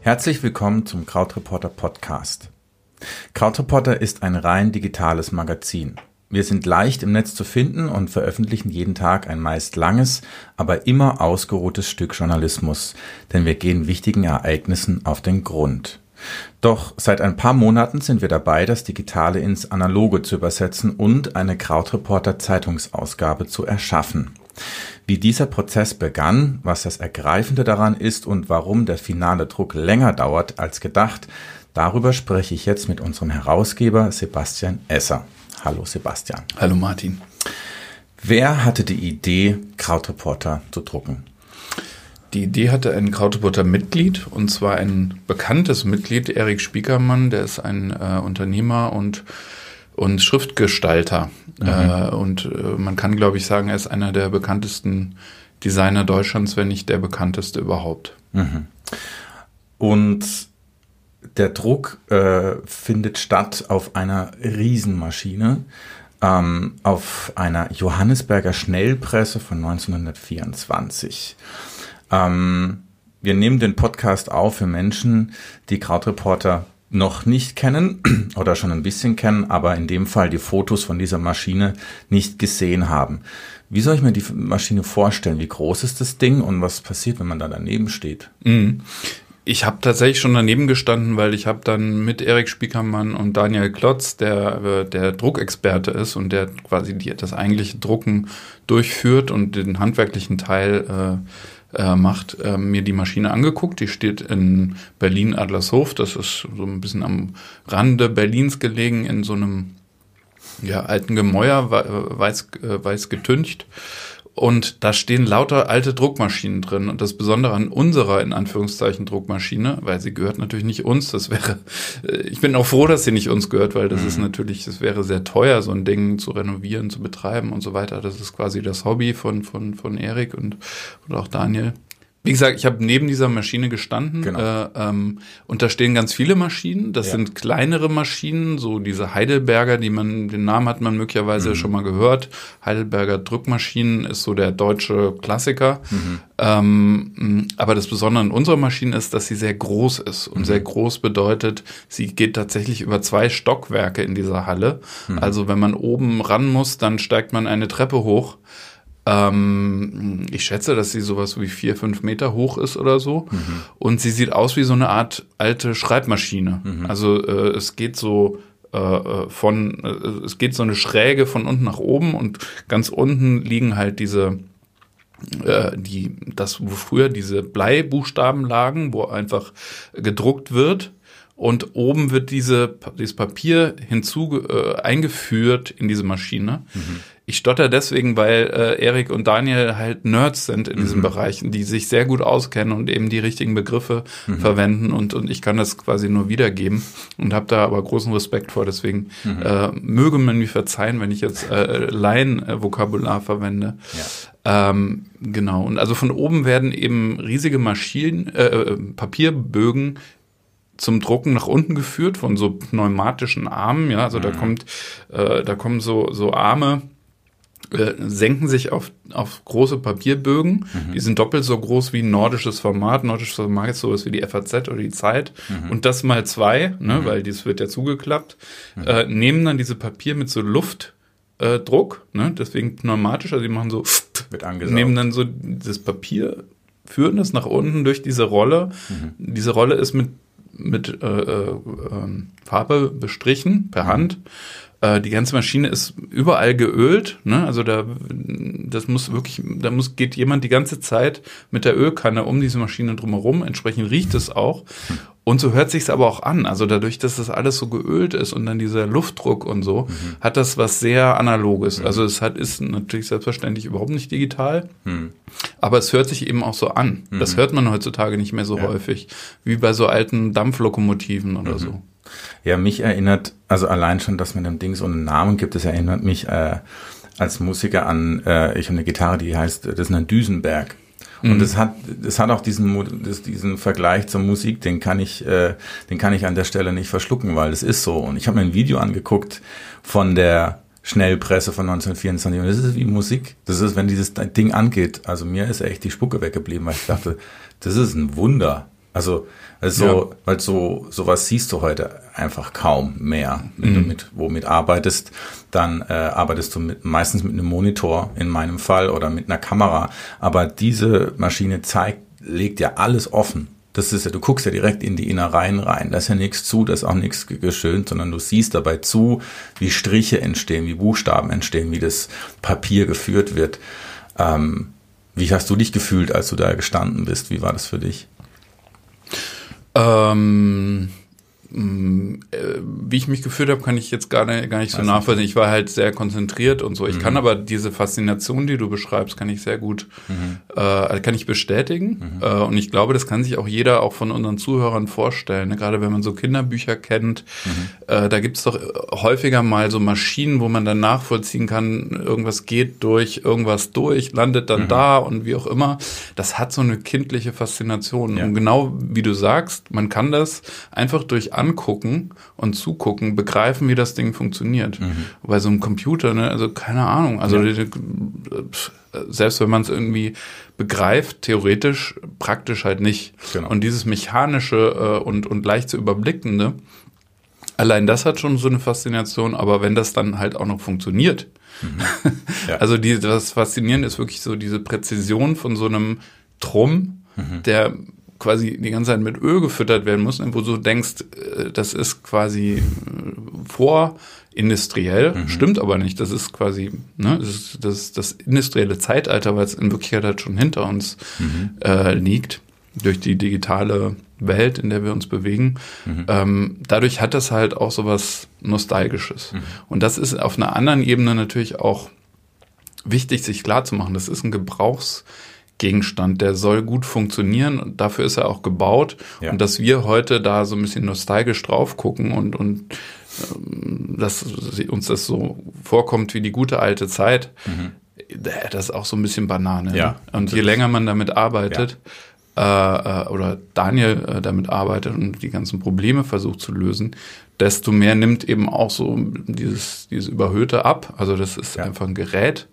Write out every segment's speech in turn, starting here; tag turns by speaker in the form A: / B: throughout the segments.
A: Herzlich willkommen zum Krautreporter Podcast. Krautreporter ist ein rein digitales Magazin. Wir sind leicht im Netz zu finden und veröffentlichen jeden Tag ein meist langes, aber immer ausgeruhtes Stück Journalismus, denn wir gehen wichtigen Ereignissen auf den Grund. Doch seit ein paar Monaten sind wir dabei, das Digitale ins Analoge zu übersetzen und eine Krautreporter Zeitungsausgabe zu erschaffen. Wie dieser Prozess begann, was das Ergreifende daran ist und warum der finale Druck länger dauert als gedacht, darüber spreche ich jetzt mit unserem Herausgeber Sebastian Esser. Hallo Sebastian.
B: Hallo Martin.
A: Wer hatte die Idee, Krautreporter zu drucken?
B: Die Idee hatte ein Krautreporter-Mitglied und zwar ein bekanntes Mitglied, Erik Spiekermann, der ist ein äh, Unternehmer und und Schriftgestalter. Mhm. Äh, und äh, man kann, glaube ich, sagen, er ist einer der bekanntesten Designer Deutschlands, wenn nicht der bekannteste überhaupt. Mhm.
A: Und der Druck äh, findet statt auf einer Riesenmaschine, ähm, auf einer Johannesberger Schnellpresse von 1924. Ähm, wir nehmen den Podcast auf für Menschen, die Krautreporter noch nicht kennen oder schon ein bisschen kennen, aber in dem Fall die Fotos von dieser Maschine nicht gesehen haben. Wie soll ich mir die Maschine vorstellen? Wie groß ist das Ding und was passiert, wenn man da daneben steht?
B: Mhm. Ich habe tatsächlich schon daneben gestanden, weil ich habe dann mit Erik Spiekermann und Daniel Klotz, der äh, der Druckexperte ist und der quasi das eigentliche Drucken durchführt und den handwerklichen Teil äh, äh, macht, äh, mir die Maschine angeguckt. Die steht in Berlin-Adlershof. Das ist so ein bisschen am Rande Berlins gelegen, in so einem ja, alten Gemäuer, weiß, äh, weiß getüncht. Und da stehen lauter alte Druckmaschinen drin. Und das Besondere an unserer, in Anführungszeichen, Druckmaschine, weil sie gehört natürlich nicht uns, das wäre, äh, ich bin auch froh, dass sie nicht uns gehört, weil das mhm. ist natürlich, das wäre sehr teuer, so ein Ding zu renovieren, zu betreiben und so weiter. Das ist quasi das Hobby von, von, von Erik und, und auch Daniel. Wie gesagt, ich habe neben dieser Maschine gestanden genau. äh, ähm, und da stehen ganz viele Maschinen. Das ja. sind kleinere Maschinen, so diese Heidelberger, die man, den Namen hat man möglicherweise mhm. schon mal gehört. Heidelberger Drückmaschinen ist so der deutsche Klassiker. Mhm. Ähm, aber das Besondere an unserer Maschine ist, dass sie sehr groß ist. Und mhm. sehr groß bedeutet, sie geht tatsächlich über zwei Stockwerke in dieser Halle. Mhm. Also wenn man oben ran muss, dann steigt man eine Treppe hoch. Ähm, ich schätze, dass sie sowas wie vier, fünf Meter hoch ist oder so. Mhm. Und sie sieht aus wie so eine Art alte Schreibmaschine. Mhm. Also äh, es geht so äh, äh von, äh, es geht so eine Schräge von unten nach oben und ganz unten liegen halt diese äh, die, das, wo früher diese Bleibuchstaben lagen, wo einfach gedruckt wird. Und oben wird diese, dieses Papier hinzu äh, eingeführt in diese Maschine. Mhm. Ich stotter deswegen, weil äh, Erik und Daniel halt Nerds sind in mhm. diesen Bereichen, die sich sehr gut auskennen und eben die richtigen Begriffe mhm. verwenden und, und ich kann das quasi nur wiedergeben und habe da aber großen Respekt vor. Deswegen mhm. äh, möge man mir verzeihen, wenn ich jetzt äh, Laien-Vokabular verwende. Ja. Ähm, genau. Und also von oben werden eben riesige Maschinen, äh, äh Papierbögen zum Drucken nach unten geführt von so pneumatischen Armen. Ja, also da mhm. kommt, äh, da kommen so so Arme äh, senken sich auf, auf große Papierbögen. Mhm. Die sind doppelt so groß wie ein nordisches Format. Nordisches Format ist sowas wie die FAZ oder die Zeit. Mhm. Und das mal zwei, ne, mhm. weil dies wird ja zugeklappt, mhm. äh, nehmen dann diese Papier mit so Luftdruck, äh, ne, deswegen pneumatisch, also die machen so, wird angesaugt. nehmen dann so das Papier, führen das nach unten durch diese Rolle. Mhm. Diese Rolle ist mit mit äh, äh, ähm, Farbe bestrichen per mhm. Hand äh, die ganze Maschine ist überall geölt, ne? Also da das muss wirklich, da muss geht jemand die ganze Zeit mit der Ölkanne um diese Maschine drumherum. Entsprechend riecht es auch. Und so hört sich's aber auch an. Also dadurch, dass das alles so geölt ist und dann dieser Luftdruck und so, mhm. hat das was sehr analoges. Mhm. Also es hat ist natürlich selbstverständlich überhaupt nicht digital, mhm. aber es hört sich eben auch so an. Das mhm. hört man heutzutage nicht mehr so ja. häufig wie bei so alten Dampflokomotiven oder mhm. so.
A: Ja, mich erinnert, also allein schon, dass man dem Ding so einen Namen gibt, das erinnert mich äh, als Musiker an, äh, ich habe eine Gitarre, die heißt, das ist ein Düsenberg. Und mhm. das hat, das hat auch diesen, das, diesen Vergleich zur Musik, den kann ich, äh, den kann ich an der Stelle nicht verschlucken, weil es ist so. Und ich habe mir ein Video angeguckt von der Schnellpresse von 1924. Und das ist wie Musik. Das ist, wenn dieses Ding angeht. Also mir ist echt die Spucke weggeblieben, weil ich dachte, das ist ein Wunder. Also, also ja. weil so sowas siehst du heute einfach kaum mehr. Wenn mhm. du mit womit arbeitest, dann äh, arbeitest du mit, meistens mit einem Monitor in meinem Fall oder mit einer Kamera. Aber diese Maschine zeigt, legt ja alles offen. Das ist ja, du guckst ja direkt in die Innereien rein. Da ist ja nichts zu, da ist auch nichts geschönt, sondern du siehst dabei zu, wie Striche entstehen, wie Buchstaben entstehen, wie das Papier geführt wird. Ähm, wie hast du dich gefühlt, als du da gestanden bist? Wie war das für dich?
B: Ähm, mm, äh, wie ich mich gefühlt habe, kann ich jetzt gar nicht, gar nicht so nachvollziehen. Ich war halt sehr konzentriert und so. Ich mhm. kann aber diese Faszination, die du beschreibst, kann ich sehr gut, mhm. äh, kann ich bestätigen. Mhm. Äh, und ich glaube, das kann sich auch jeder, auch von unseren Zuhörern vorstellen. Ne? Gerade wenn man so Kinderbücher kennt, mhm. äh, da gibt's doch häufiger mal so Maschinen, wo man dann nachvollziehen kann, irgendwas geht durch irgendwas durch, landet dann mhm. da und wie auch immer. Das hat so eine kindliche Faszination. Ja. Und genau wie du sagst, man kann das einfach durch angucken und zugucken, begreifen, wie das Ding funktioniert. Mhm. Bei so einem Computer, ne, also keine Ahnung, also ja. selbst wenn man es irgendwie begreift, theoretisch, praktisch halt nicht. Genau. Und dieses mechanische äh, und, und leicht zu überblickende, allein das hat schon so eine Faszination, aber wenn das dann halt auch noch funktioniert, mhm. ja. also die, das Faszinierende ist wirklich so diese Präzision von so einem Drum, mhm. der quasi die ganze Zeit mit Öl gefüttert werden muss, wo du denkst, äh, das ist quasi äh, vorindustriell, mhm. stimmt aber nicht. Das ist quasi ne, das, ist das, das industrielle Zeitalter, weil es in Wirklichkeit halt schon hinter uns mhm. äh, liegt, durch die digitale Welt, in der wir uns bewegen. Mhm. Ähm, dadurch hat das halt auch so was Nostalgisches. Mhm. Und das ist auf einer anderen Ebene natürlich auch wichtig, sich klarzumachen. Das ist ein Gebrauchs- Gegenstand, der soll gut funktionieren und dafür ist er auch gebaut. Ja. Und dass wir heute da so ein bisschen nostalgisch drauf gucken und, und ähm, dass uns das so vorkommt wie die gute alte Zeit, mhm. das ist auch so ein bisschen Banane. Ja, und je länger man damit arbeitet, ja. äh, oder Daniel äh, damit arbeitet und die ganzen Probleme versucht zu lösen, desto mehr nimmt eben auch so dieses, dieses Überhöhte ab. Also das ist ja. einfach ein Gerät.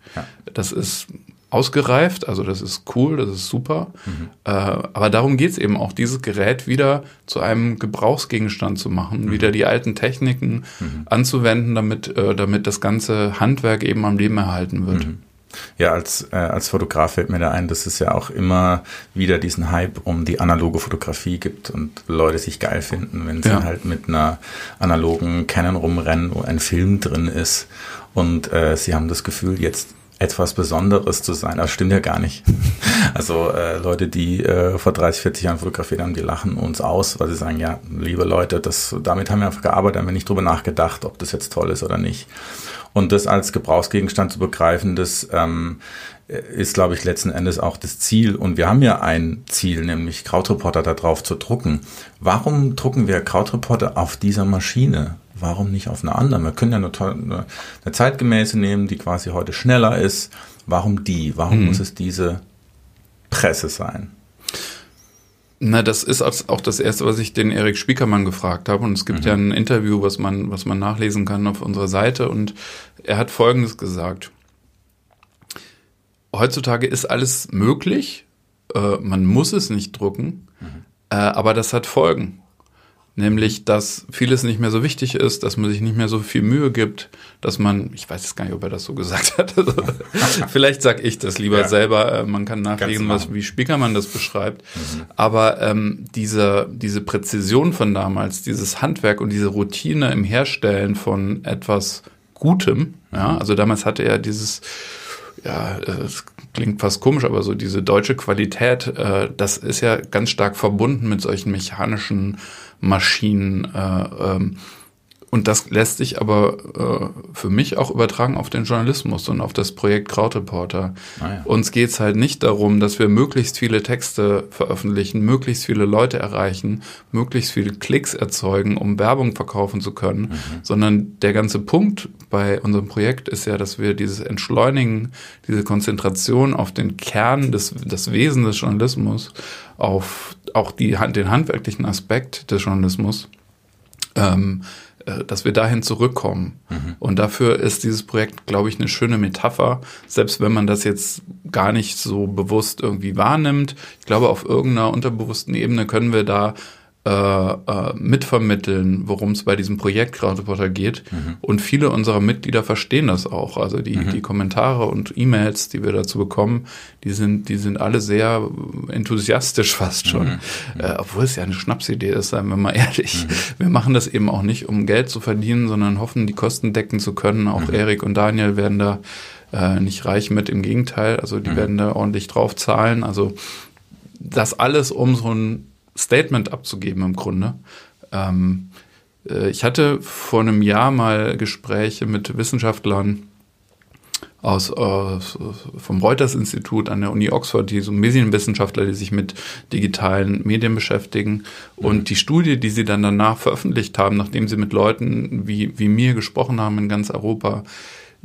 B: Das ist ausgereift, also das ist cool, das ist super. Mhm. Äh, aber darum geht's eben auch, dieses Gerät wieder zu einem Gebrauchsgegenstand zu machen, mhm. wieder die alten Techniken mhm. anzuwenden, damit, äh, damit das ganze Handwerk eben am Leben erhalten wird. Mhm.
A: Ja, als, äh, als Fotograf fällt mir da ein, dass es ja auch immer wieder diesen Hype um die analoge Fotografie gibt und Leute sich geil finden, wenn sie ja. halt mit einer analogen Canon rumrennen, wo ein Film drin ist und äh, sie haben das Gefühl, jetzt etwas Besonderes zu sein. Das stimmt ja gar nicht. Also äh, Leute, die äh, vor 30, 40 Jahren fotografiert haben, die lachen uns aus, weil sie sagen, ja, liebe Leute, das, damit haben wir einfach gearbeitet, haben wir nicht drüber nachgedacht, ob das jetzt toll ist oder nicht. Und das als Gebrauchsgegenstand zu begreifen, das ähm, ist, glaube ich, letzten Endes auch das Ziel. Und wir haben ja ein Ziel, nämlich Krautreporter da drauf zu drucken. Warum drucken wir Krautreporter auf dieser Maschine? Warum nicht auf eine andere? Wir können ja eine, eine, eine zeitgemäße nehmen, die quasi heute schneller ist. Warum die? Warum mhm. muss es diese Presse sein?
B: Na, das ist auch das erste, was ich den Erik Spiekermann gefragt habe. Und es gibt mhm. ja ein Interview, was man, was man nachlesen kann auf unserer Seite. Und er hat Folgendes gesagt. Heutzutage ist alles möglich. Äh, man muss es nicht drucken. Mhm. Äh, aber das hat Folgen. Nämlich, dass vieles nicht mehr so wichtig ist, dass man sich nicht mehr so viel Mühe gibt, dass man, ich weiß jetzt gar nicht, ob er das so gesagt hat. Also, vielleicht sag ich das lieber ja. selber. Äh, man kann nachlesen, was, wie Spiekermann das beschreibt. Mhm. Aber ähm, diese, diese Präzision von damals, dieses Handwerk und diese Routine im Herstellen von etwas Gutem, ja, also damals hatte er dieses ja, es klingt fast komisch, aber so diese deutsche Qualität, äh, das ist ja ganz stark verbunden mit solchen mechanischen Maschinen. Äh, ähm, und das lässt sich aber äh, für mich auch übertragen auf den Journalismus und auf das Projekt Krautreporter. Ah ja. Uns geht's halt nicht darum, dass wir möglichst viele Texte veröffentlichen, möglichst viele Leute erreichen, möglichst viele Klicks erzeugen, um Werbung verkaufen zu können, mhm. sondern der ganze Punkt bei unserem Projekt ist ja, dass wir dieses Entschleunigen, diese Konzentration auf den Kern des, des Wesen des Journalismus, auf auch die, den handwerklichen Aspekt des Journalismus, ähm, äh, dass wir dahin zurückkommen. Mhm. Und dafür ist dieses Projekt, glaube ich, eine schöne Metapher, selbst wenn man das jetzt gar nicht so bewusst irgendwie wahrnimmt. Ich glaube, auf irgendeiner unterbewussten Ebene können wir da äh, äh, mitvermitteln, worum es bei diesem Projekt Crowdreporter geht. Mhm. Und viele unserer Mitglieder verstehen das auch. Also die, mhm. die Kommentare und E-Mails, die wir dazu bekommen, die sind, die sind alle sehr enthusiastisch fast schon. Mhm. Äh, obwohl es ja eine Schnapsidee ist, seien wir mal ehrlich. Mhm. Wir machen das eben auch nicht, um Geld zu verdienen, sondern hoffen, die Kosten decken zu können. Auch mhm. Erik und Daniel werden da äh, nicht reich mit, im Gegenteil. Also die mhm. werden da ordentlich drauf zahlen. Also das alles um so ein Statement abzugeben im Grunde. Ähm, äh, ich hatte vor einem Jahr mal Gespräche mit Wissenschaftlern aus, aus vom Reuters-Institut an der Uni Oxford, die so Medienwissenschaftler, die sich mit digitalen Medien beschäftigen. Mhm. Und die Studie, die sie dann danach veröffentlicht haben, nachdem sie mit Leuten wie, wie mir gesprochen haben in ganz Europa,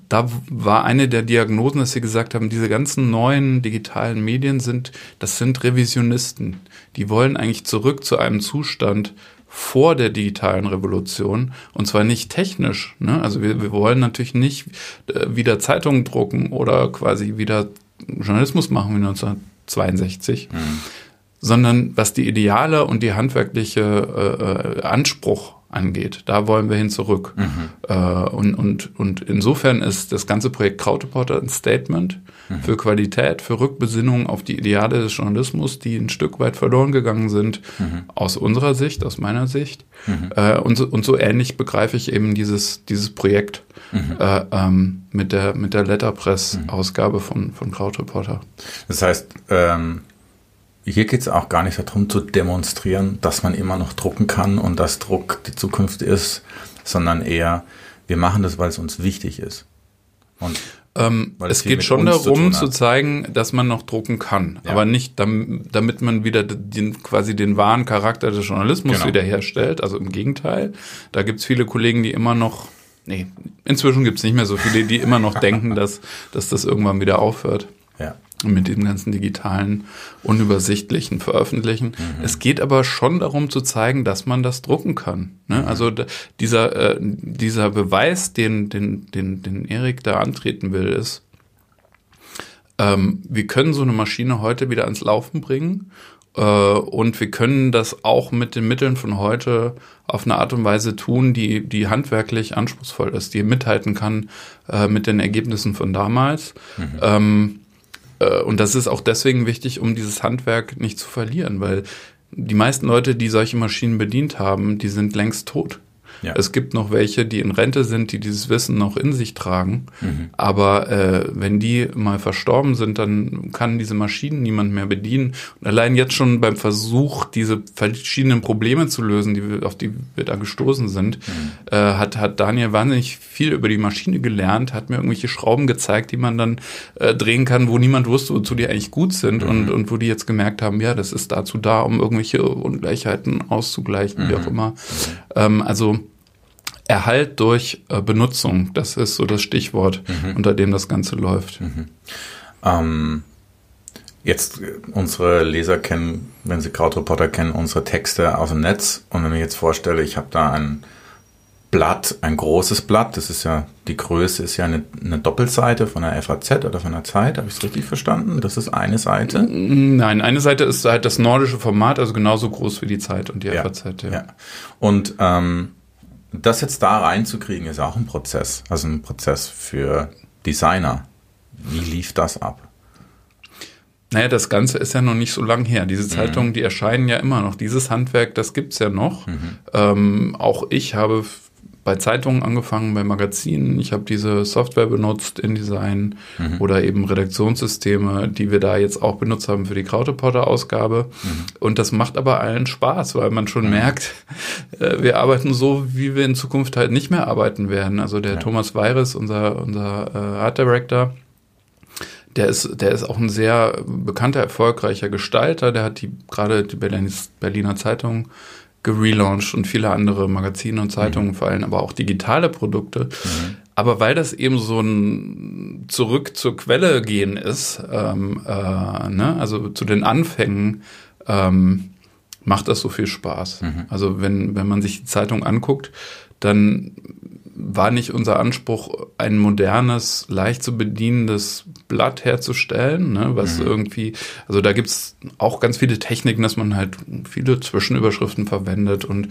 B: da war eine der Diagnosen, dass sie gesagt haben, diese ganzen neuen digitalen Medien sind, das sind Revisionisten. Die wollen eigentlich zurück zu einem Zustand vor der digitalen Revolution und zwar nicht technisch. Ne? Also wir, wir wollen natürlich nicht äh, wieder Zeitungen drucken oder quasi wieder Journalismus machen wie 1962, mhm. sondern was die ideale und die handwerkliche äh, äh Anspruch angeht. Da wollen wir hin zurück. Mhm. Äh, und, und, und insofern ist das ganze Projekt Krautreporter ein Statement mhm. für Qualität, für Rückbesinnung auf die Ideale des Journalismus, die ein Stück weit verloren gegangen sind, mhm. aus unserer Sicht, aus meiner Sicht. Mhm. Äh, und, so, und so ähnlich begreife ich eben dieses, dieses Projekt mhm. äh, ähm, mit der, mit der Letterpress-Ausgabe von, von Krautreporter.
A: Das heißt, ähm hier geht es auch gar nicht darum zu demonstrieren, dass man immer noch drucken kann und dass Druck die Zukunft ist, sondern eher, wir machen das, weil es uns wichtig ist.
B: Und ähm, es geht schon darum zu, zu, zeigen, dass man noch drucken kann, ja. aber nicht damit man wieder den, quasi den wahren Charakter des Journalismus genau. wiederherstellt. Also im Gegenteil, da gibt's viele Kollegen, die immer noch, nee, inzwischen gibt's nicht mehr so viele, die immer noch denken, dass, dass das irgendwann wieder aufhört. Ja mit dem ganzen digitalen, unübersichtlichen Veröffentlichen. Mhm. Es geht aber schon darum zu zeigen, dass man das drucken kann. Ne? Mhm. Also dieser, äh, dieser Beweis, den, den, den, den Erik da antreten will, ist, ähm, wir können so eine Maschine heute wieder ans Laufen bringen äh, und wir können das auch mit den Mitteln von heute auf eine Art und Weise tun, die, die handwerklich anspruchsvoll ist, die mithalten kann äh, mit den Ergebnissen von damals. Mhm. Ähm, äh, und das ist auch deswegen wichtig, um dieses Handwerk nicht zu verlieren, weil die meisten Leute, die solche Maschinen bedient haben, die sind längst tot. Ja. Es gibt noch welche, die in Rente sind, die dieses Wissen noch in sich tragen. Mhm. Aber äh, wenn die mal verstorben sind, dann kann diese Maschinen niemand mehr bedienen. Und allein jetzt schon beim Versuch, diese verschiedenen Probleme zu lösen, die auf die wir da gestoßen sind, mhm. äh, hat, hat Daniel wahnsinnig viel über die Maschine gelernt, hat mir irgendwelche Schrauben gezeigt, die man dann äh, drehen kann, wo niemand wusste, wozu die eigentlich gut sind mhm. und, und wo die jetzt gemerkt haben, ja, das ist dazu da, um irgendwelche Ungleichheiten auszugleichen, wie auch mhm. immer. Mhm. Ähm, also Erhalt durch äh, Benutzung, das ist so das Stichwort, mhm. unter dem das Ganze läuft. Mhm.
A: Ähm, jetzt äh, unsere Leser kennen, wenn sie Krautreporter kennen, unsere Texte aus dem Netz. Und wenn ich jetzt vorstelle, ich habe da ein Blatt, ein großes Blatt, das ist ja, die Größe ist ja eine, eine Doppelseite von der FAZ oder von der Zeit, habe ich es richtig verstanden? Das ist eine Seite?
B: Nein, eine Seite ist halt das nordische Format, also genauso groß wie die Zeit und die ja, FAZ.
A: Ja. ja. Und ähm, das jetzt da reinzukriegen, ist auch ein Prozess. Also ein Prozess für Designer. Wie lief das ab?
B: Naja, das Ganze ist ja noch nicht so lang her. Diese mhm. Zeitungen, mhm. die erscheinen ja immer noch. Dieses Handwerk, das gibt's ja noch. Mhm. Ähm, auch ich habe bei Zeitungen angefangen, bei Magazinen. Ich habe diese Software benutzt, InDesign mhm. oder eben Redaktionssysteme, die wir da jetzt auch benutzt haben für die Krautepotter-Ausgabe. Mhm. Und das macht aber allen Spaß, weil man schon mhm. merkt, äh, wir arbeiten so, wie wir in Zukunft halt nicht mehr arbeiten werden. Also der ja. Thomas Weiris, unser, unser äh, Art Director, der ist, der ist auch ein sehr bekannter, erfolgreicher Gestalter. Der hat die gerade die Berliner Zeitung gelauncht und viele andere Magazine und Zeitungen, mhm. vor allem aber auch digitale Produkte. Mhm. Aber weil das eben so ein zurück zur Quelle gehen ist, ähm, äh, ne? also zu den Anfängen, ähm, macht das so viel Spaß. Mhm. Also wenn, wenn man sich die Zeitung anguckt, dann war nicht unser Anspruch, ein modernes, leicht zu bedienendes Blatt herzustellen, ne, was mhm. irgendwie, also da gibt's auch ganz viele Techniken, dass man halt viele Zwischenüberschriften verwendet und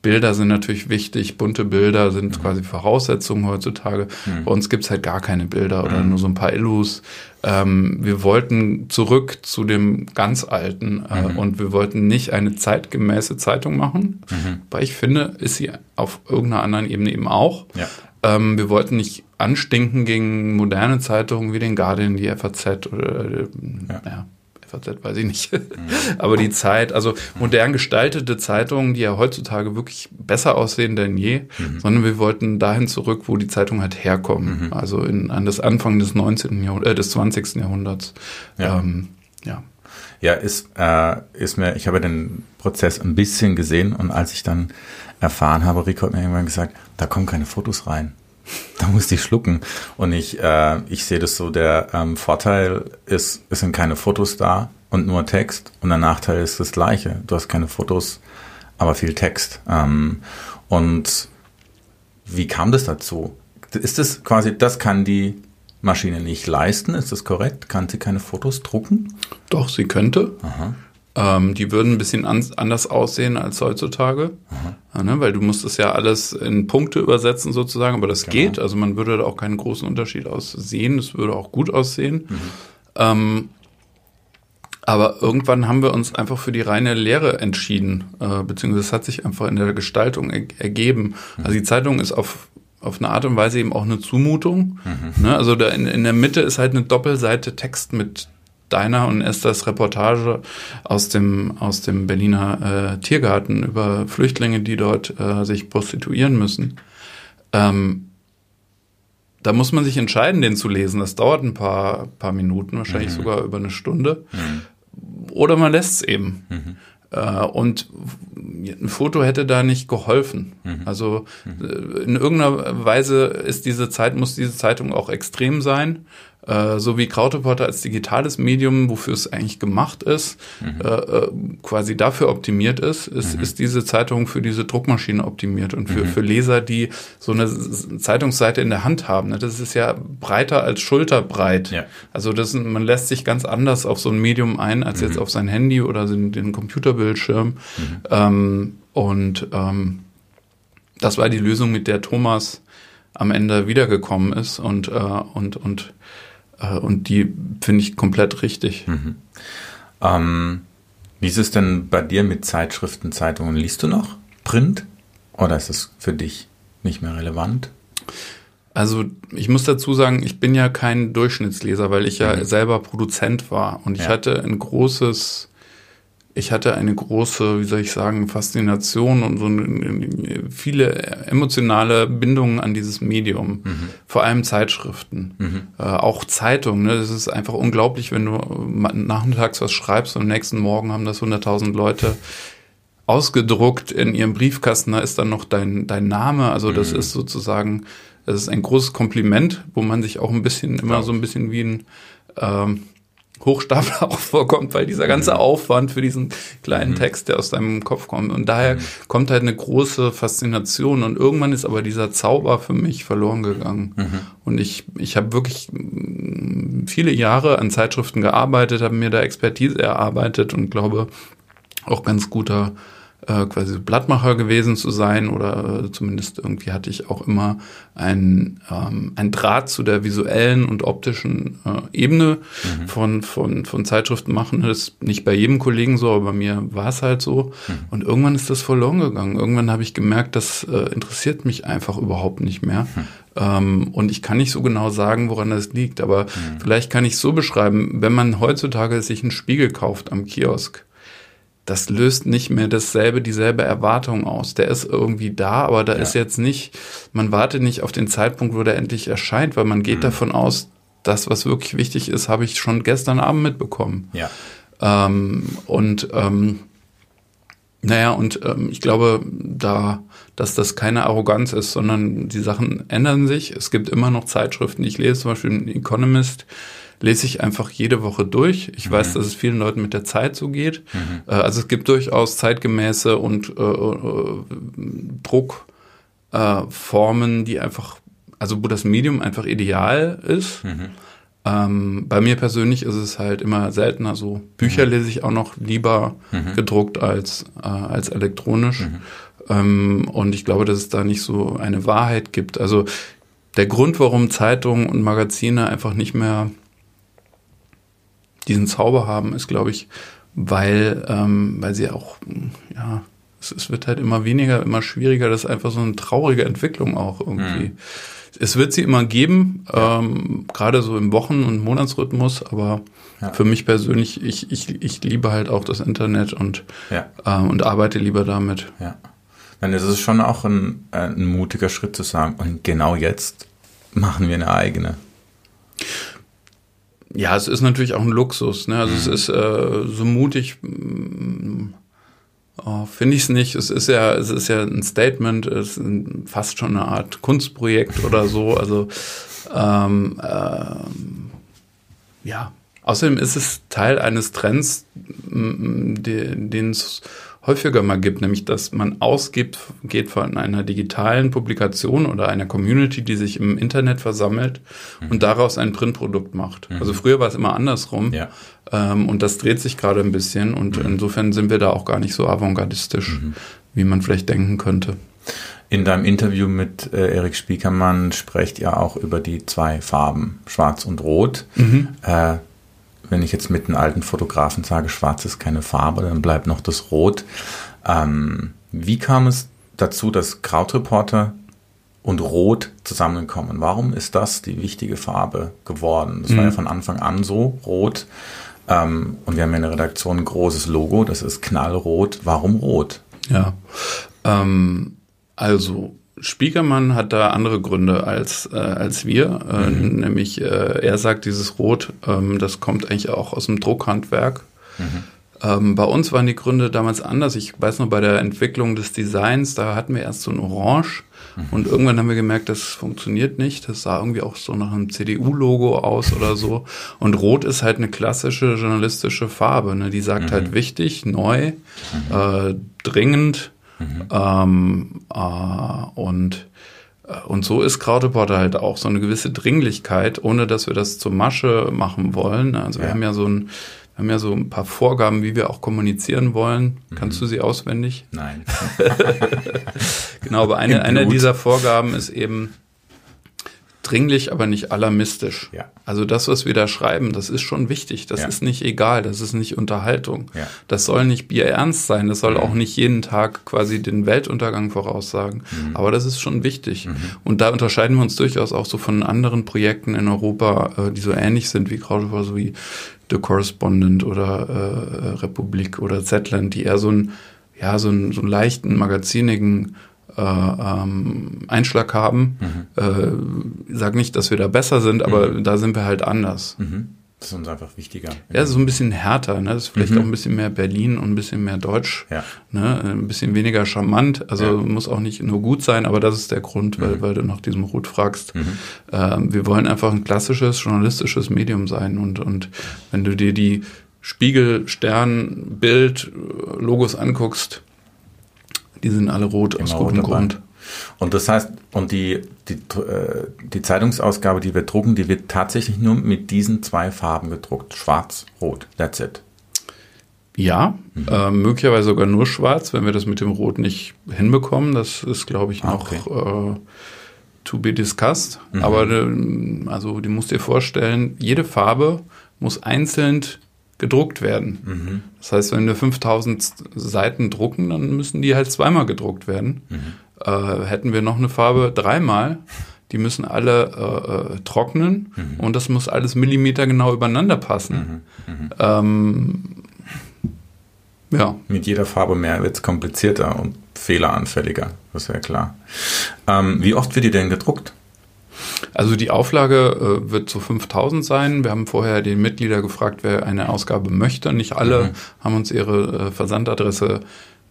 B: Bilder sind natürlich wichtig, bunte Bilder sind mhm. quasi Voraussetzungen heutzutage. Mhm. Bei uns gibt's halt gar keine Bilder oder mhm. nur so ein paar Illus. Ähm, wir wollten zurück zu dem ganz alten äh, mhm. und wir wollten nicht eine zeitgemäße Zeitung machen, mhm. weil ich finde, ist sie auf irgendeiner anderen Ebene eben auch. Ja. Ähm, wir wollten nicht anstinken gegen moderne Zeitungen wie den Guardian, die FAZ oder äh, ja. ja FAZ weiß ich nicht. Aber die Zeit, also modern gestaltete Zeitungen, die ja heutzutage wirklich besser aussehen denn je, mhm. sondern wir wollten dahin zurück, wo die Zeitungen halt herkommen. Mhm. Also in, an das Anfang des 19. Jahrhunderts, äh, des 20. Jahrhunderts.
A: Ja. Ähm, ja. Ja, ist, äh, ist mir, ich habe den Prozess ein bisschen gesehen und als ich dann erfahren habe, Rico hat mir irgendwann gesagt, da kommen keine Fotos rein. Da musste ich schlucken. Und ich, äh, ich sehe das so, der ähm, Vorteil ist, es sind keine Fotos da und nur Text. Und der Nachteil ist das gleiche. Du hast keine Fotos, aber viel Text. Ähm, und wie kam das dazu? Ist das quasi, das kann die Maschine nicht leisten, ist das korrekt? Kann sie keine Fotos drucken?
B: Doch, sie könnte. Aha. Ähm, die würden ein bisschen an, anders aussehen als heutzutage, ja, ne, weil du musst es ja alles in Punkte übersetzen sozusagen, aber das genau. geht. Also man würde da auch keinen großen Unterschied aussehen. Es würde auch gut aussehen. Mhm. Ähm, aber irgendwann haben wir uns einfach für die reine Lehre entschieden, äh, beziehungsweise es hat sich einfach in der Gestaltung er ergeben. Mhm. Also die Zeitung ist auf auf eine Art und Weise eben auch eine Zumutung. Mhm. Ne? Also da in, in der Mitte ist halt eine Doppelseite Text mit deiner und Esthers Reportage aus dem, aus dem Berliner äh, Tiergarten über Flüchtlinge, die dort äh, sich prostituieren müssen. Ähm, da muss man sich entscheiden, den zu lesen. Das dauert ein paar, paar Minuten, wahrscheinlich mhm. sogar über eine Stunde. Mhm. Oder man lässt es eben. Mhm. Äh, und ein Foto hätte da nicht geholfen. Mhm. Also mhm. Äh, in irgendeiner Weise ist diese Zeit, muss diese Zeitung auch extrem sein. Äh, so wie Krautreporter als digitales Medium, wofür es eigentlich gemacht ist, mhm. äh, äh quasi dafür optimiert ist, ist, mhm. ist diese Zeitung für diese Druckmaschine optimiert und für, mhm. für Leser, die so eine Zeitungsseite in der Hand haben. Ne? Das ist ja breiter als schulterbreit. Ja. Also das, man lässt sich ganz anders auf so ein Medium ein, als jetzt mhm. auf sein Handy oder den, den Computerbildschirm. Mhm. Ähm, und ähm, das war die Lösung, mit der Thomas am Ende wiedergekommen ist und, äh, und, und und die finde ich komplett richtig. Mhm.
A: Ähm, wie ist es denn bei dir mit Zeitschriften, Zeitungen? Liest du noch Print oder ist es für dich nicht mehr relevant?
B: Also ich muss dazu sagen, ich bin ja kein Durchschnittsleser, weil ich ja mhm. selber Produzent war und ich ja. hatte ein großes ich hatte eine große, wie soll ich sagen, Faszination und so eine, viele emotionale Bindungen an dieses Medium. Mhm. Vor allem Zeitschriften, mhm. äh, auch Zeitungen. Ne? Das ist einfach unglaublich, wenn du nachmittags was schreibst und am nächsten Morgen haben das 100.000 Leute ausgedruckt in ihrem Briefkasten. Da ist dann noch dein, dein Name. Also das mhm. ist sozusagen, das ist ein großes Kompliment, wo man sich auch ein bisschen, immer so ein bisschen wie ein, ähm, Hochstapler auch vorkommt, weil dieser ganze mhm. Aufwand für diesen kleinen mhm. Text, der aus deinem Kopf kommt. Und daher mhm. kommt halt eine große Faszination. Und irgendwann ist aber dieser Zauber für mich verloren gegangen. Mhm. Und ich, ich habe wirklich mm, viele Jahre an Zeitschriften gearbeitet, habe mir da Expertise erarbeitet und glaube, auch ganz guter äh, quasi Blattmacher gewesen zu sein oder äh, zumindest irgendwie hatte ich auch immer ein, ähm, ein Draht zu der visuellen und optischen äh, Ebene mhm. von, von, von Zeitschriften machen. Das ist nicht bei jedem Kollegen so, aber bei mir war es halt so. Mhm. Und irgendwann ist das verloren gegangen. Irgendwann habe ich gemerkt, das äh, interessiert mich einfach überhaupt nicht mehr. Mhm. Ähm, und ich kann nicht so genau sagen, woran das liegt, aber mhm. vielleicht kann ich es so beschreiben, wenn man heutzutage sich einen Spiegel kauft am Kiosk, das löst nicht mehr dasselbe, dieselbe Erwartung aus. Der ist irgendwie da, aber da ja. ist jetzt nicht, man wartet nicht auf den Zeitpunkt, wo der endlich erscheint, weil man geht mhm. davon aus, das, was wirklich wichtig ist, habe ich schon gestern Abend mitbekommen. Ja. Ähm, und ähm, naja, und ähm, ich glaube, da, dass das keine Arroganz ist, sondern die Sachen ändern sich. Es gibt immer noch Zeitschriften, ich lese, zum Beispiel ein Economist, lese ich einfach jede Woche durch. Ich mhm. weiß, dass es vielen Leuten mit der Zeit so geht. Mhm. Äh, also es gibt durchaus zeitgemäße und äh, äh, Druck äh, die einfach, also wo das Medium einfach ideal ist. Mhm. Ähm, bei mir persönlich ist es halt immer seltener so. Bücher mhm. lese ich auch noch lieber mhm. gedruckt als, äh, als elektronisch. Mhm. Ähm, und ich glaube, dass es da nicht so eine Wahrheit gibt. Also der Grund, warum Zeitungen und Magazine einfach nicht mehr diesen Zauber haben, ist, glaube ich, weil, ähm, weil sie auch, ja, es, es, wird halt immer weniger, immer schwieriger. Das ist einfach so eine traurige Entwicklung auch irgendwie. Mhm. Es wird sie immer geben, ähm, gerade so im Wochen- und Monatsrhythmus, aber ja. für mich persönlich, ich, ich, ich liebe halt auch das Internet und, ja. äh, und arbeite lieber damit.
A: Ja. Dann ist es schon auch ein, ein mutiger Schritt zu sagen, und genau jetzt machen wir eine eigene.
B: Ja, es ist natürlich auch ein Luxus. Ne? Also mhm. es ist äh, so mutig, mm, oh, finde ich es nicht. Es ist ja, es ist ja ein Statement, es ist fast schon eine Art Kunstprojekt oder so. Also ähm, ähm, ja. Außerdem ist es Teil eines Trends, den es häufiger mal gibt, nämlich dass man ausgibt, geht von einer digitalen Publikation oder einer Community, die sich im Internet versammelt mhm. und daraus ein Printprodukt macht. Mhm. Also früher war es immer andersrum ja. ähm, und das dreht sich gerade ein bisschen und mhm. insofern sind wir da auch gar nicht so avantgardistisch, mhm. wie man vielleicht denken könnte.
A: In deinem Interview mit äh, Erik Spiekermann sprecht ihr auch über die zwei Farben, Schwarz und Rot. Mhm. Äh, wenn ich jetzt mit einem alten Fotografen sage, schwarz ist keine Farbe, dann bleibt noch das Rot. Ähm, wie kam es dazu, dass Krautreporter und Rot zusammenkommen? Warum ist das die wichtige Farbe geworden? Das mhm. war ja mhm. von Anfang an so, Rot. Ähm, und wir haben ja in der Redaktion ein großes Logo, das ist knallrot. Warum Rot?
B: Ja, ähm, also Spiekermann hat da andere Gründe als, äh, als wir. Äh, mhm. Nämlich, äh, er sagt, dieses Rot, ähm, das kommt eigentlich auch aus dem Druckhandwerk. Mhm. Ähm, bei uns waren die Gründe damals anders. Ich weiß noch, bei der Entwicklung des Designs, da hatten wir erst so ein Orange. Mhm. Und irgendwann haben wir gemerkt, das funktioniert nicht. Das sah irgendwie auch so nach einem CDU-Logo aus oder so. Und Rot ist halt eine klassische journalistische Farbe. Ne? Die sagt halt mhm. wichtig, neu, mhm. äh, dringend Mhm. Ähm, äh, und, äh, und so ist Krautreporter halt auch so eine gewisse Dringlichkeit, ohne dass wir das zur Masche machen wollen. Also ja. wir haben ja so ein, wir haben ja so ein paar Vorgaben, wie wir auch kommunizieren wollen. Mhm. Kannst du sie auswendig?
A: Nein.
B: genau, aber eine, eine dieser Vorgaben ist eben, dringlich, aber nicht alarmistisch. Ja. Also das, was wir da schreiben, das ist schon wichtig. Das ja. ist nicht egal, das ist nicht Unterhaltung. Ja. Das soll nicht bierernst sein, das soll mhm. auch nicht jeden Tag quasi den Weltuntergang voraussagen. Mhm. Aber das ist schon wichtig. Mhm. Und da unterscheiden wir uns durchaus auch so von anderen Projekten in Europa, äh, die so ähnlich sind wie Krautreporter, so wie The Correspondent oder äh, Republik oder Zetland, die eher so ein ja, so einen, so einen leichten, magazinigen äh, ähm, Einschlag haben. Mhm. Äh, sag nicht, dass wir da besser sind, aber mhm. da sind wir halt anders.
A: Mhm. Das ist uns einfach wichtiger.
B: Ja, so ein bisschen härter. Ne? Das ist vielleicht mhm. auch ein bisschen mehr Berlin und ein bisschen mehr Deutsch. Ja. Ne? Ein bisschen weniger charmant. Also ja. muss auch nicht nur gut sein, aber das ist der Grund, weil, mhm. weil du nach diesem Rot fragst. Mhm. Ähm, wir wollen einfach ein klassisches journalistisches Medium sein. Und, und wenn du dir die Spiegel, Stern, Bild, Logos anguckst, die sind alle rot Immer aus gutem Grund.
A: Und das heißt, und die, die, äh, die Zeitungsausgabe, die wir drucken, die wird tatsächlich nur mit diesen zwei Farben gedruckt. Schwarz, Rot. That's it.
B: Ja, mhm. äh, möglicherweise sogar nur schwarz, wenn wir das mit dem Rot nicht hinbekommen. Das ist, glaube ich, noch okay. äh, to be discussed. Mhm. Aber äh, also, du musst dir vorstellen, jede Farbe muss einzeln gedruckt werden. Mhm. Das heißt, wenn wir 5000 Seiten drucken, dann müssen die halt zweimal gedruckt werden. Mhm. Äh, hätten wir noch eine Farbe dreimal, die müssen alle äh, äh trocknen mhm. und das muss alles millimetergenau übereinander passen. Mhm. Mhm. Ähm,
A: ja. Mit jeder Farbe mehr wird es komplizierter und fehleranfälliger, das ist ja klar. Ähm, wie oft wird die denn gedruckt?
B: Also die Auflage äh, wird zu 5000 sein. Wir haben vorher den Mitglieder gefragt, wer eine Ausgabe möchte. Nicht alle mhm. haben uns ihre äh, Versandadresse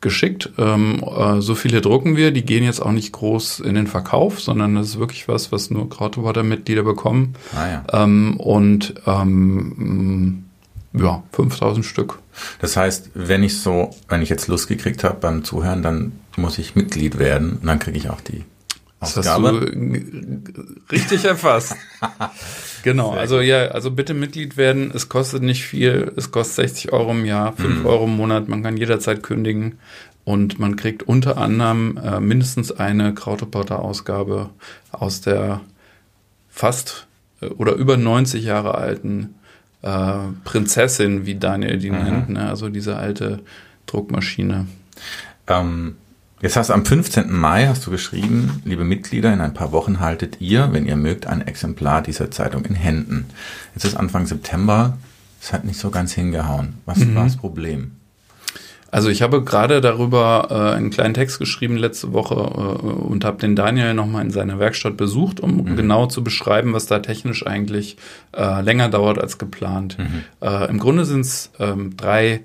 B: geschickt. Ähm, äh, so viele drucken wir. Die gehen jetzt auch nicht groß in den Verkauf, sondern das ist wirklich was, was nur Krautwater-Mitglieder bekommen. Ah, ja. ähm, und ähm, ja, 5000 Stück.
A: Das heißt, wenn ich so, wenn ich jetzt Lust gekriegt habe beim Zuhören, dann muss ich Mitglied werden und dann kriege ich auch die
B: Ausgabe. Das hast du richtig erfasst. genau, Sehr also ja, also bitte Mitglied werden. Es kostet nicht viel. Es kostet 60 Euro im Jahr, 5 mhm. Euro im Monat. Man kann jederzeit kündigen. Und man kriegt unter anderem äh, mindestens eine Krautreporter-Ausgabe aus der fast äh, oder über 90 Jahre alten äh, Prinzessin, wie Daniel die mhm. nennt, ne? also diese alte Druckmaschine.
A: Ähm, jetzt hast du am 15. Mai hast du geschrieben, liebe Mitglieder, in ein paar Wochen haltet ihr, wenn ihr mögt, ein Exemplar dieser Zeitung in Händen. Jetzt ist Anfang September, es hat nicht so ganz hingehauen. Was mhm. war das Problem?
B: Also ich habe gerade darüber äh, einen kleinen Text geschrieben letzte Woche äh, und habe den Daniel nochmal in seiner Werkstatt besucht, um mhm. genau zu beschreiben, was da technisch eigentlich äh, länger dauert als geplant. Mhm. Äh, Im Grunde sind es ähm, drei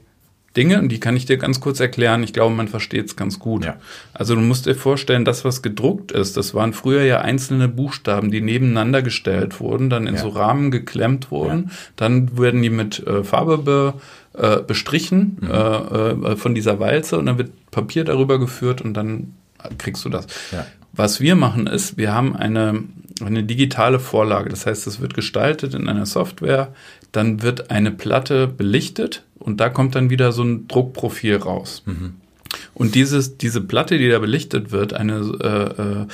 B: Dinge, und die kann ich dir ganz kurz erklären. Ich glaube, man versteht es ganz gut. Ja. Also du musst dir vorstellen, das, was gedruckt ist, das waren früher ja einzelne Buchstaben, die nebeneinander gestellt wurden, dann in ja. so Rahmen geklemmt wurden. Ja. Dann werden die mit äh, Farbe be, äh, bestrichen mhm. äh, äh von dieser Walze und dann wird Papier darüber geführt und dann kriegst du das. Was wir machen ist, wir haben eine, eine digitale Vorlage. Das heißt, es wird gestaltet in einer Software, dann wird eine Platte belichtet und da kommt dann wieder so ein Druckprofil raus. Mhm. Und dieses, diese Platte, die da belichtet wird, eine, äh, äh,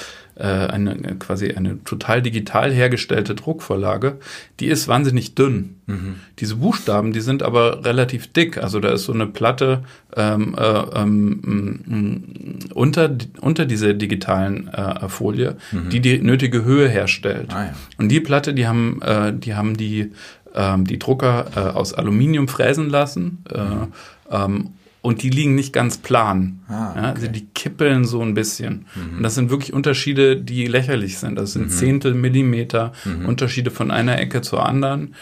B: eine quasi eine total digital hergestellte Druckvorlage, die ist wahnsinnig dünn. Mhm. Diese Buchstaben, die sind aber relativ dick. Also da ist so eine Platte ähm, äh, ähm, unter, unter dieser digitalen äh, Folie, mhm. die die nötige Höhe herstellt. Ah, ja. Und die Platte, die haben, äh, die haben die ähm, die Drucker äh, aus Aluminium fräsen lassen. Äh, mhm. ähm, und die liegen nicht ganz plan. Ah, okay. ja, also die kippeln so ein bisschen. Mhm. Und das sind wirklich Unterschiede, die lächerlich sind. Das sind mhm. Zehntel Millimeter mhm. Unterschiede von einer Ecke zur anderen.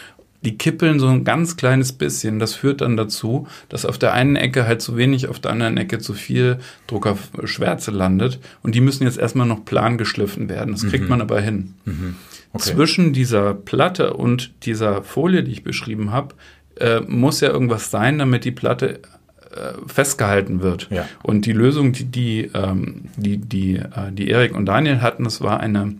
B: Die kippeln so ein ganz kleines bisschen. Das führt dann dazu, dass auf der einen Ecke halt zu wenig, auf der anderen Ecke zu viel Druckerschwärze landet. Und die müssen jetzt erstmal noch plan geschliffen werden. Das kriegt mhm. man aber hin. Mhm. Okay. Zwischen dieser Platte und dieser Folie, die ich beschrieben habe, äh, muss ja irgendwas sein, damit die Platte festgehalten wird. Ja. Und die Lösung, die die, ähm, die, die, äh, die Erik und Daniel hatten, das war eine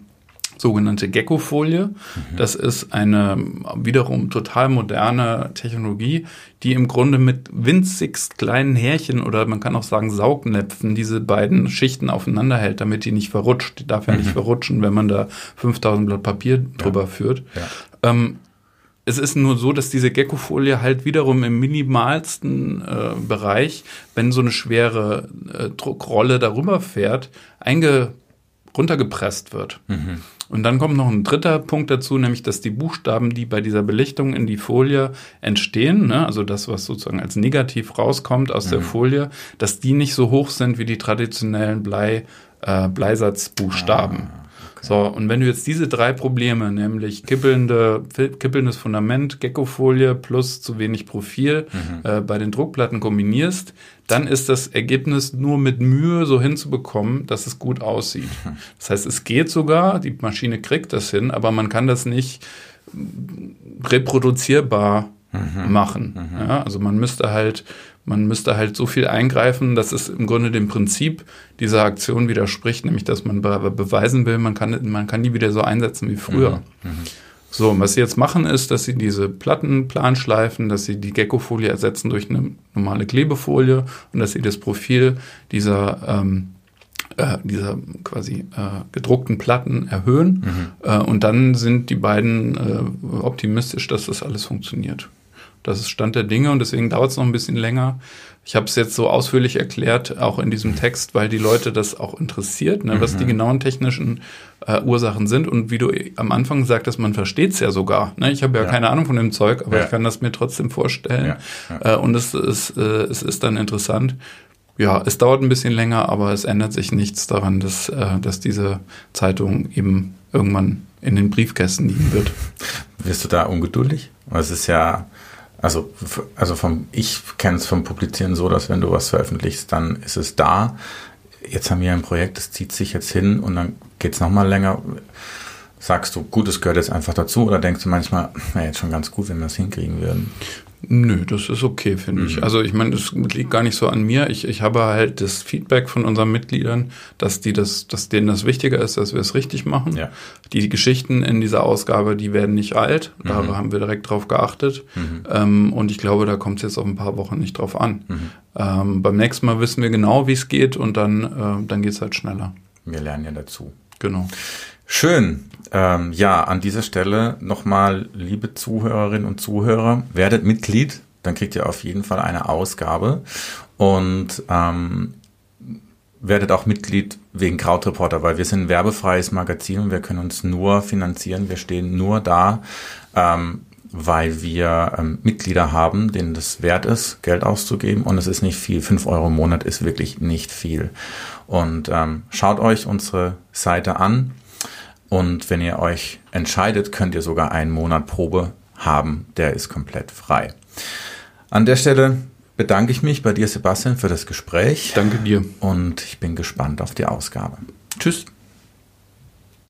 B: sogenannte Gecko-Folie. Mhm. Das ist eine wiederum total moderne Technologie, die im Grunde mit winzigst kleinen Härchen oder man kann auch sagen Saugnäpfen diese beiden Schichten aufeinander hält, damit die nicht verrutscht. Die darf ja mhm. nicht verrutschen, wenn man da 5000 Blatt Papier drüber ja. führt. Ja. Ähm, es ist nur so, dass diese Gecko-Folie halt wiederum im minimalsten äh, Bereich, wenn so eine schwere äh, Druckrolle darüber fährt, einge runtergepresst wird. Mhm. Und dann kommt noch ein dritter Punkt dazu, nämlich dass die Buchstaben, die bei dieser Belichtung in die Folie entstehen, ne, also das, was sozusagen als negativ rauskommt aus mhm. der Folie, dass die nicht so hoch sind wie die traditionellen Blei, äh, Bleisatzbuchstaben. Ah. So, und wenn du jetzt diese drei Probleme, nämlich kippelnde, kippelndes Fundament, Geckofolie plus zu wenig Profil mhm. äh, bei den Druckplatten kombinierst, dann ist das Ergebnis nur mit Mühe so hinzubekommen, dass es gut aussieht. Das heißt, es geht sogar, die Maschine kriegt das hin, aber man kann das nicht reproduzierbar mhm. machen. Mhm. Ja, also man müsste halt man müsste halt so viel eingreifen, dass es im Grunde dem Prinzip dieser Aktion widerspricht, nämlich dass man be beweisen will, man kann, man kann die wieder so einsetzen wie früher. Mhm. Mhm. So, und was sie jetzt machen, ist, dass sie diese Platten planschleifen, dass sie die Gecko-Folie ersetzen durch eine normale Klebefolie und dass sie das Profil dieser, ähm, äh, dieser quasi äh, gedruckten Platten erhöhen. Mhm. Äh, und dann sind die beiden äh, optimistisch, dass das alles funktioniert. Das ist Stand der Dinge und deswegen dauert es noch ein bisschen länger. Ich habe es jetzt so ausführlich erklärt, auch in diesem Text, weil die Leute das auch interessiert, ne, was die mhm. genauen technischen äh, Ursachen sind. Und wie du am Anfang sagtest, man versteht es ja sogar. Ne? Ich habe ja, ja, keine Ahnung von dem Zeug, aber ja. ich kann das mir trotzdem vorstellen. Ja. Äh, und es ist, äh, es ist dann interessant. Ja, es dauert ein bisschen länger, aber es ändert sich nichts daran, dass, äh, dass diese Zeitung eben irgendwann in den Briefkästen liegen wird.
A: Wirst du da ungeduldig? Es ist ja also, also vom, ich kenne es vom Publizieren so, dass wenn du was veröffentlichst, dann ist es da. Jetzt haben wir ein Projekt, das zieht sich jetzt hin und dann geht es nochmal länger. Sagst du, gut, es gehört jetzt einfach dazu oder denkst du manchmal, wäre jetzt schon ganz gut, wenn wir es hinkriegen würden?
B: Nö, das ist okay, finde mhm. ich. Also ich meine, das liegt gar nicht so an mir. Ich, ich habe halt das Feedback von unseren Mitgliedern, dass die das, dass denen das wichtiger ist, dass wir es richtig machen. Ja. Die Geschichten in dieser Ausgabe, die werden nicht alt. Da mhm. haben wir direkt drauf geachtet. Mhm. Ähm, und ich glaube, da kommt es jetzt auf ein paar Wochen nicht drauf an. Mhm. Ähm, beim nächsten Mal wissen wir genau, wie es geht und dann, äh, dann geht es halt schneller.
A: Wir lernen ja dazu.
B: Genau.
A: Schön. Ähm, ja, an dieser Stelle nochmal, liebe Zuhörerinnen und Zuhörer, werdet Mitglied, dann kriegt ihr auf jeden Fall eine Ausgabe und ähm, werdet auch Mitglied wegen Krautreporter, weil wir sind ein werbefreies Magazin und wir können uns nur finanzieren, wir stehen nur da, ähm, weil wir ähm, Mitglieder haben, denen das wert ist, Geld auszugeben und es ist nicht viel. Fünf Euro im Monat ist wirklich nicht viel. Und ähm, schaut euch unsere Seite an und wenn ihr euch entscheidet, könnt ihr sogar einen Monat Probe haben. Der ist komplett frei. An der Stelle bedanke ich mich bei dir, Sebastian, für das Gespräch.
B: Danke dir.
A: Und ich bin gespannt auf die Ausgabe.
B: Tschüss.